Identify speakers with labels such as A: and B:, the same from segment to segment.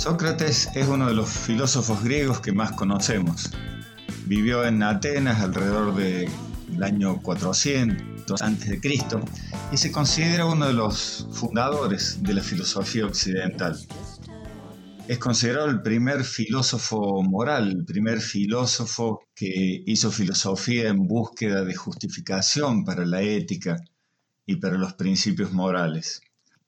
A: Sócrates es uno de los filósofos griegos que más conocemos. Vivió en Atenas alrededor del año 400 a.C. y se considera uno de los fundadores de la filosofía occidental. Es considerado el primer filósofo moral, el primer filósofo que hizo filosofía en búsqueda de justificación para la ética y para los principios morales.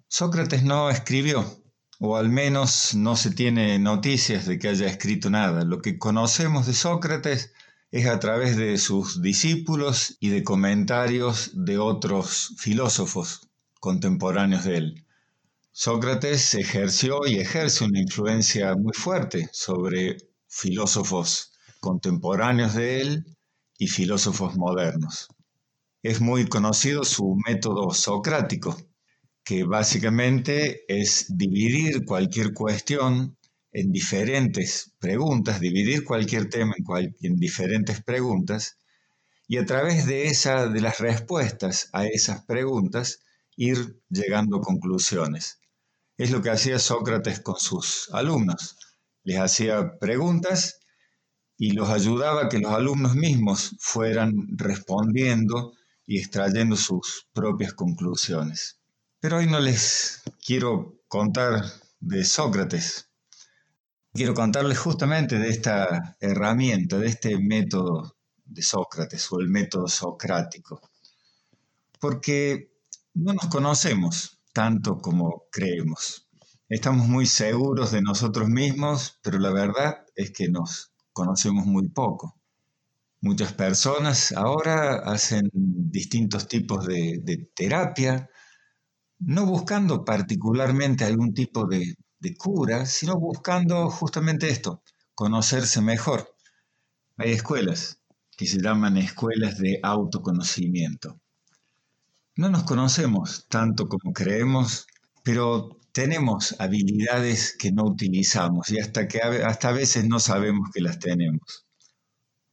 A: Sócrates no escribió, o al menos no se tiene noticias de que haya escrito nada. Lo que conocemos de Sócrates es a través de sus discípulos y de comentarios de otros filósofos contemporáneos de él. Sócrates ejerció y ejerce una influencia muy fuerte sobre filósofos contemporáneos de él y filósofos modernos. Es muy conocido su método socrático, que básicamente es dividir cualquier cuestión en diferentes preguntas, dividir cualquier tema en, diferentes preguntas y a través de, esa, de las respuestas a esas preguntas ir llegando a conclusiones. Es lo que hacía Sócrates con sus alumnos. Les hacía preguntas y los ayudaba a que los alumnos mismos fueran respondiendo y extrayendo sus propias conclusiones. Pero hoy no les quiero contar de Sócrates. Quiero contarles justamente de esta herramienta, de este método de Sócrates o el método socrático. Porque no nos conocemos tanto como creemos. Estamos muy seguros de nosotros mismos, pero la verdad es que nos conocemos muy poco. Muchas personas ahora hacen distintos tipos de, de terapia, no buscando particularmente algún tipo de, cura, sino buscando justamente esto, conocerse mejor. Hay escuelas que se llaman escuelas de autoconocimiento. No nos conocemos tanto como creemos, pero tenemos habilidades que no utilizamos y hasta que hasta a veces no sabemos que las tenemos.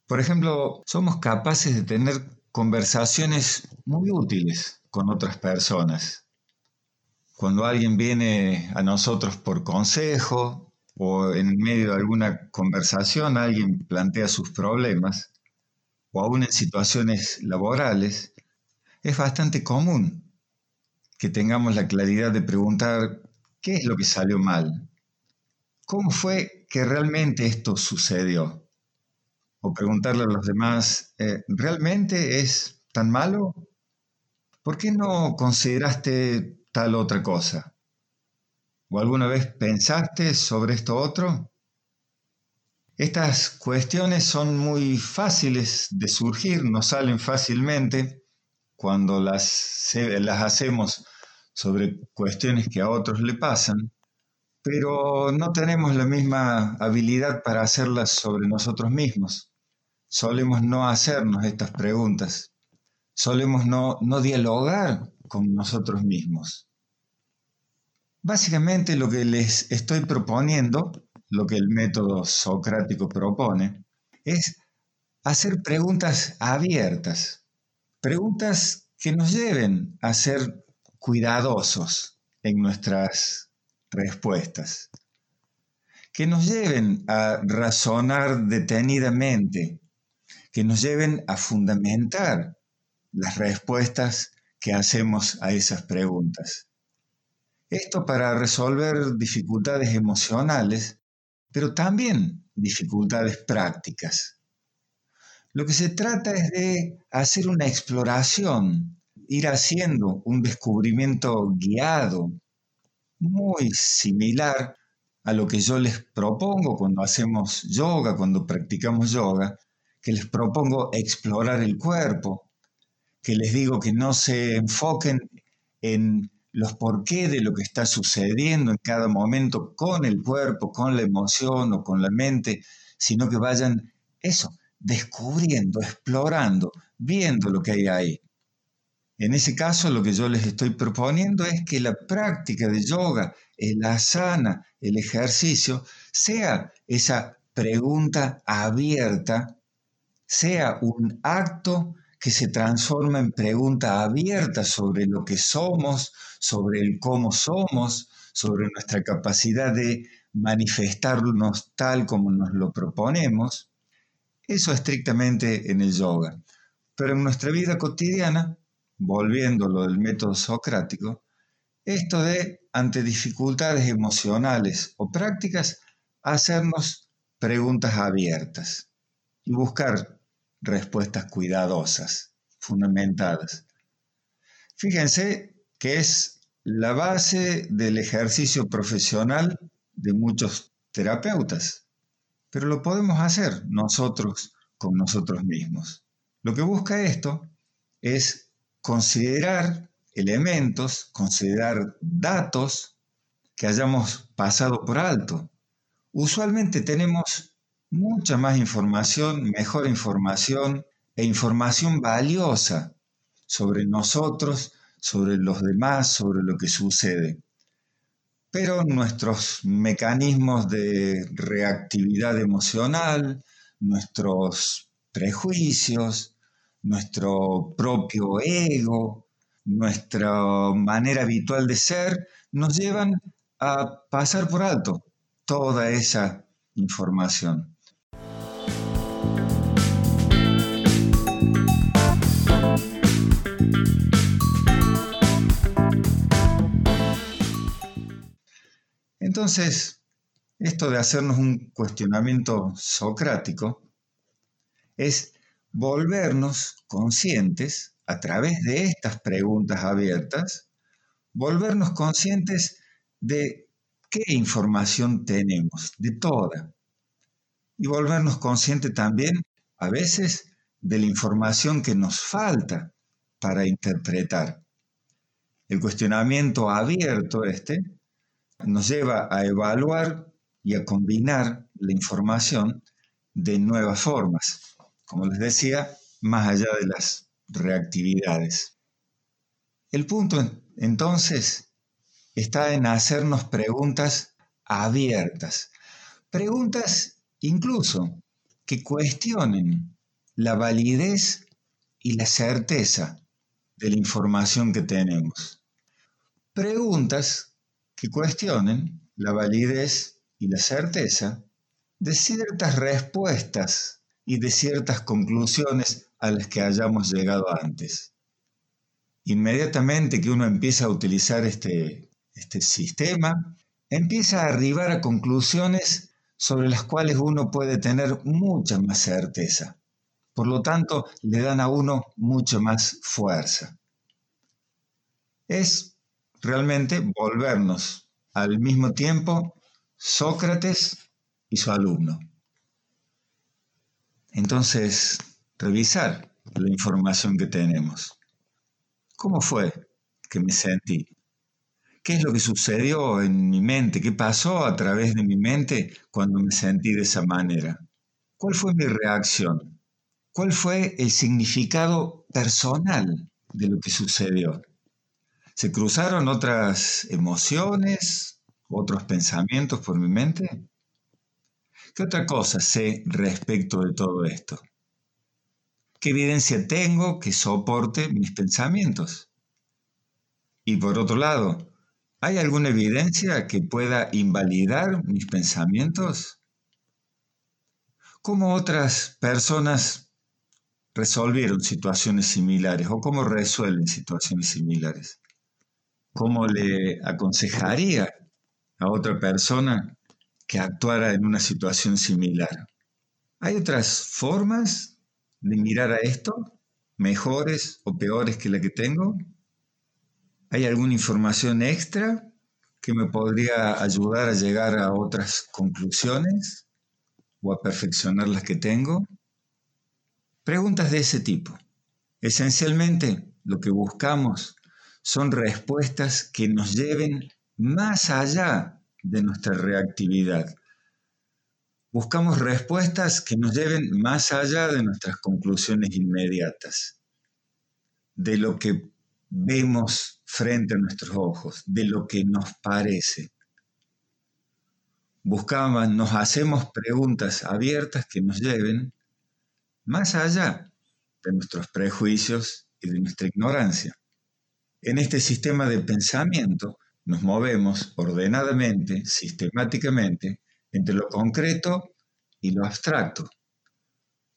A: Por ejemplo, somos capaces de tener conversaciones muy útiles con otras personas, cuando alguien viene a nosotros por consejo o en medio de alguna conversación alguien plantea sus problemas, o aún en situaciones laborales, es bastante común que tengamos la claridad de preguntar qué es lo que salió mal, cómo fue que realmente esto sucedió, o preguntarle a los demás, eh, ¿realmente es tan malo? ¿Por qué no consideraste tal otra cosa? ¿O alguna vez pensaste sobre esto otro? Estas cuestiones son muy fáciles de surgir, nos salen fácilmente cuando las, las hacemos sobre cuestiones que a otros le pasan, pero no tenemos la misma habilidad para hacerlas sobre nosotros mismos. Solemos no hacernos estas preguntas, solemos no, no dialogar con nosotros mismos. Básicamente lo que les estoy proponiendo, lo que el método socrático propone, es hacer preguntas abiertas, preguntas que nos lleven a ser cuidadosos en nuestras respuestas, que nos lleven a razonar detenidamente, que nos lleven a fundamentar las respuestas que hacemos a esas preguntas. Esto para resolver dificultades emocionales, pero también dificultades prácticas. Lo que se trata es de hacer una exploración, ir haciendo un descubrimiento guiado, muy similar a lo que yo les propongo cuando hacemos yoga, cuando practicamos yoga, que les propongo explorar el cuerpo, que les digo que no se enfoquen en los por qué de lo que está sucediendo en cada momento con el cuerpo, con la emoción o con la mente, sino que vayan eso, descubriendo, explorando, viendo lo que hay ahí. En ese caso, lo que yo les estoy proponiendo es que la práctica de yoga, el asana, el ejercicio, sea esa pregunta abierta, sea un acto que se transforma en pregunta abierta sobre lo que somos, sobre el cómo somos, sobre nuestra capacidad de manifestarnos tal como nos lo proponemos, eso estrictamente en el yoga. Pero en nuestra vida cotidiana, volviendo lo del método socrático, esto de, ante dificultades emocionales o prácticas, hacernos preguntas abiertas y buscar respuestas cuidadosas, fundamentadas. Fíjense que es la base del ejercicio profesional de muchos terapeutas, pero lo podemos hacer nosotros con nosotros mismos. Lo que busca esto es considerar elementos, considerar datos que hayamos pasado por alto. Usualmente tenemos mucha más información, mejor información e información valiosa sobre nosotros, sobre los demás, sobre lo que sucede. Pero nuestros mecanismos de reactividad emocional, nuestros prejuicios, nuestro propio ego, nuestra manera habitual de ser, nos llevan a pasar por alto toda esa información. Entonces, esto de hacernos un cuestionamiento socrático es volvernos conscientes a través de estas preguntas abiertas, volvernos conscientes de qué información tenemos, de toda, y volvernos conscientes también a veces de la información que nos falta para interpretar. El cuestionamiento abierto este nos lleva a evaluar y a combinar la información de nuevas formas, como les decía, más allá de las reactividades. El punto entonces está en hacernos preguntas abiertas, preguntas incluso que cuestionen la validez y la certeza de la información que tenemos. Preguntas que cuestionen la validez y la certeza de ciertas respuestas y de ciertas conclusiones a las que hayamos llegado antes. Inmediatamente que uno empieza a utilizar este, este sistema, empieza a arribar a conclusiones sobre las cuales uno puede tener mucha más certeza. Por lo tanto, le dan a uno mucha más fuerza. Es realmente volvernos al mismo tiempo Sócrates y su alumno. Entonces, revisar la información que tenemos. ¿Cómo fue que me sentí? ¿Qué es lo que sucedió en mi mente? ¿Qué pasó a través de mi mente cuando me sentí de esa manera? ¿Cuál fue mi reacción? ¿Cuál fue el significado personal de lo que sucedió? ¿Se cruzaron otras emociones, otros pensamientos por mi mente? ¿Qué otra cosa sé respecto de todo esto? ¿Qué evidencia tengo que soporte mis pensamientos? Y por otro lado, ¿hay alguna evidencia que pueda invalidar mis pensamientos? ¿Cómo otras personas resolvieron situaciones similares o cómo resuelven situaciones similares? ¿Cómo le aconsejaría a otra persona que actuara en una situación similar? ¿Hay otras formas de mirar a esto? ¿Mejores o peores que la que tengo? ¿Hay alguna información extra que me podría ayudar a llegar a otras conclusiones o a perfeccionar las que tengo? Preguntas de ese tipo. Esencialmente, lo que buscamos son respuestas que nos lleven más allá de nuestra reactividad. Buscamos respuestas que nos lleven más allá de nuestras conclusiones inmediatas, de lo que vemos frente a nuestros ojos, de lo que nos parece. Buscamos, nos hacemos preguntas abiertas que nos lleven más allá de nuestros prejuicios y de nuestra ignorancia. En este sistema de pensamiento nos movemos ordenadamente, sistemáticamente, entre lo concreto y lo abstracto,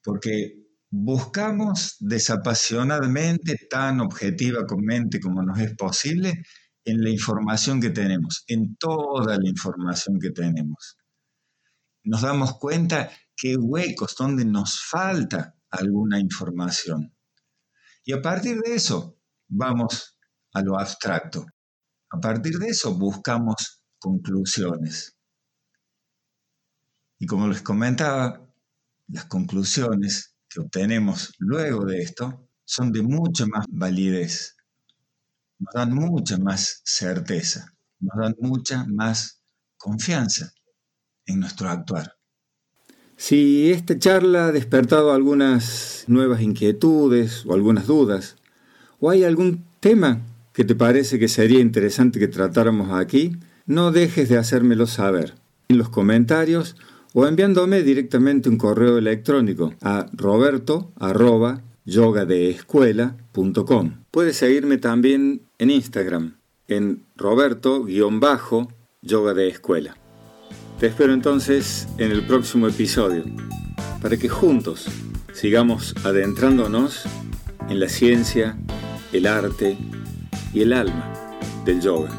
A: porque buscamos desapasionadamente, tan objetivamente como nos es posible, en la información que tenemos, en toda la información que tenemos. Nos damos cuenta qué huecos, donde nos falta alguna información. Y a partir de eso vamos a lo abstracto. A partir de eso buscamos conclusiones. Y como les comentaba, las conclusiones que obtenemos luego de esto son de mucha más validez, nos dan mucha más certeza, nos dan mucha más confianza en nuestro actuar.
B: Si esta charla ha despertado algunas nuevas inquietudes o algunas dudas, o hay algún tema que te parece que sería interesante que tratáramos aquí, no dejes de hacérmelo saber en los comentarios o enviándome directamente un correo electrónico a roberto.yogadeescuela.com. Puedes seguirme también en Instagram, en roberto-yoga de escuela. Te espero entonces en el próximo episodio, para que juntos sigamos adentrándonos en la ciencia, el arte y el alma del yoga.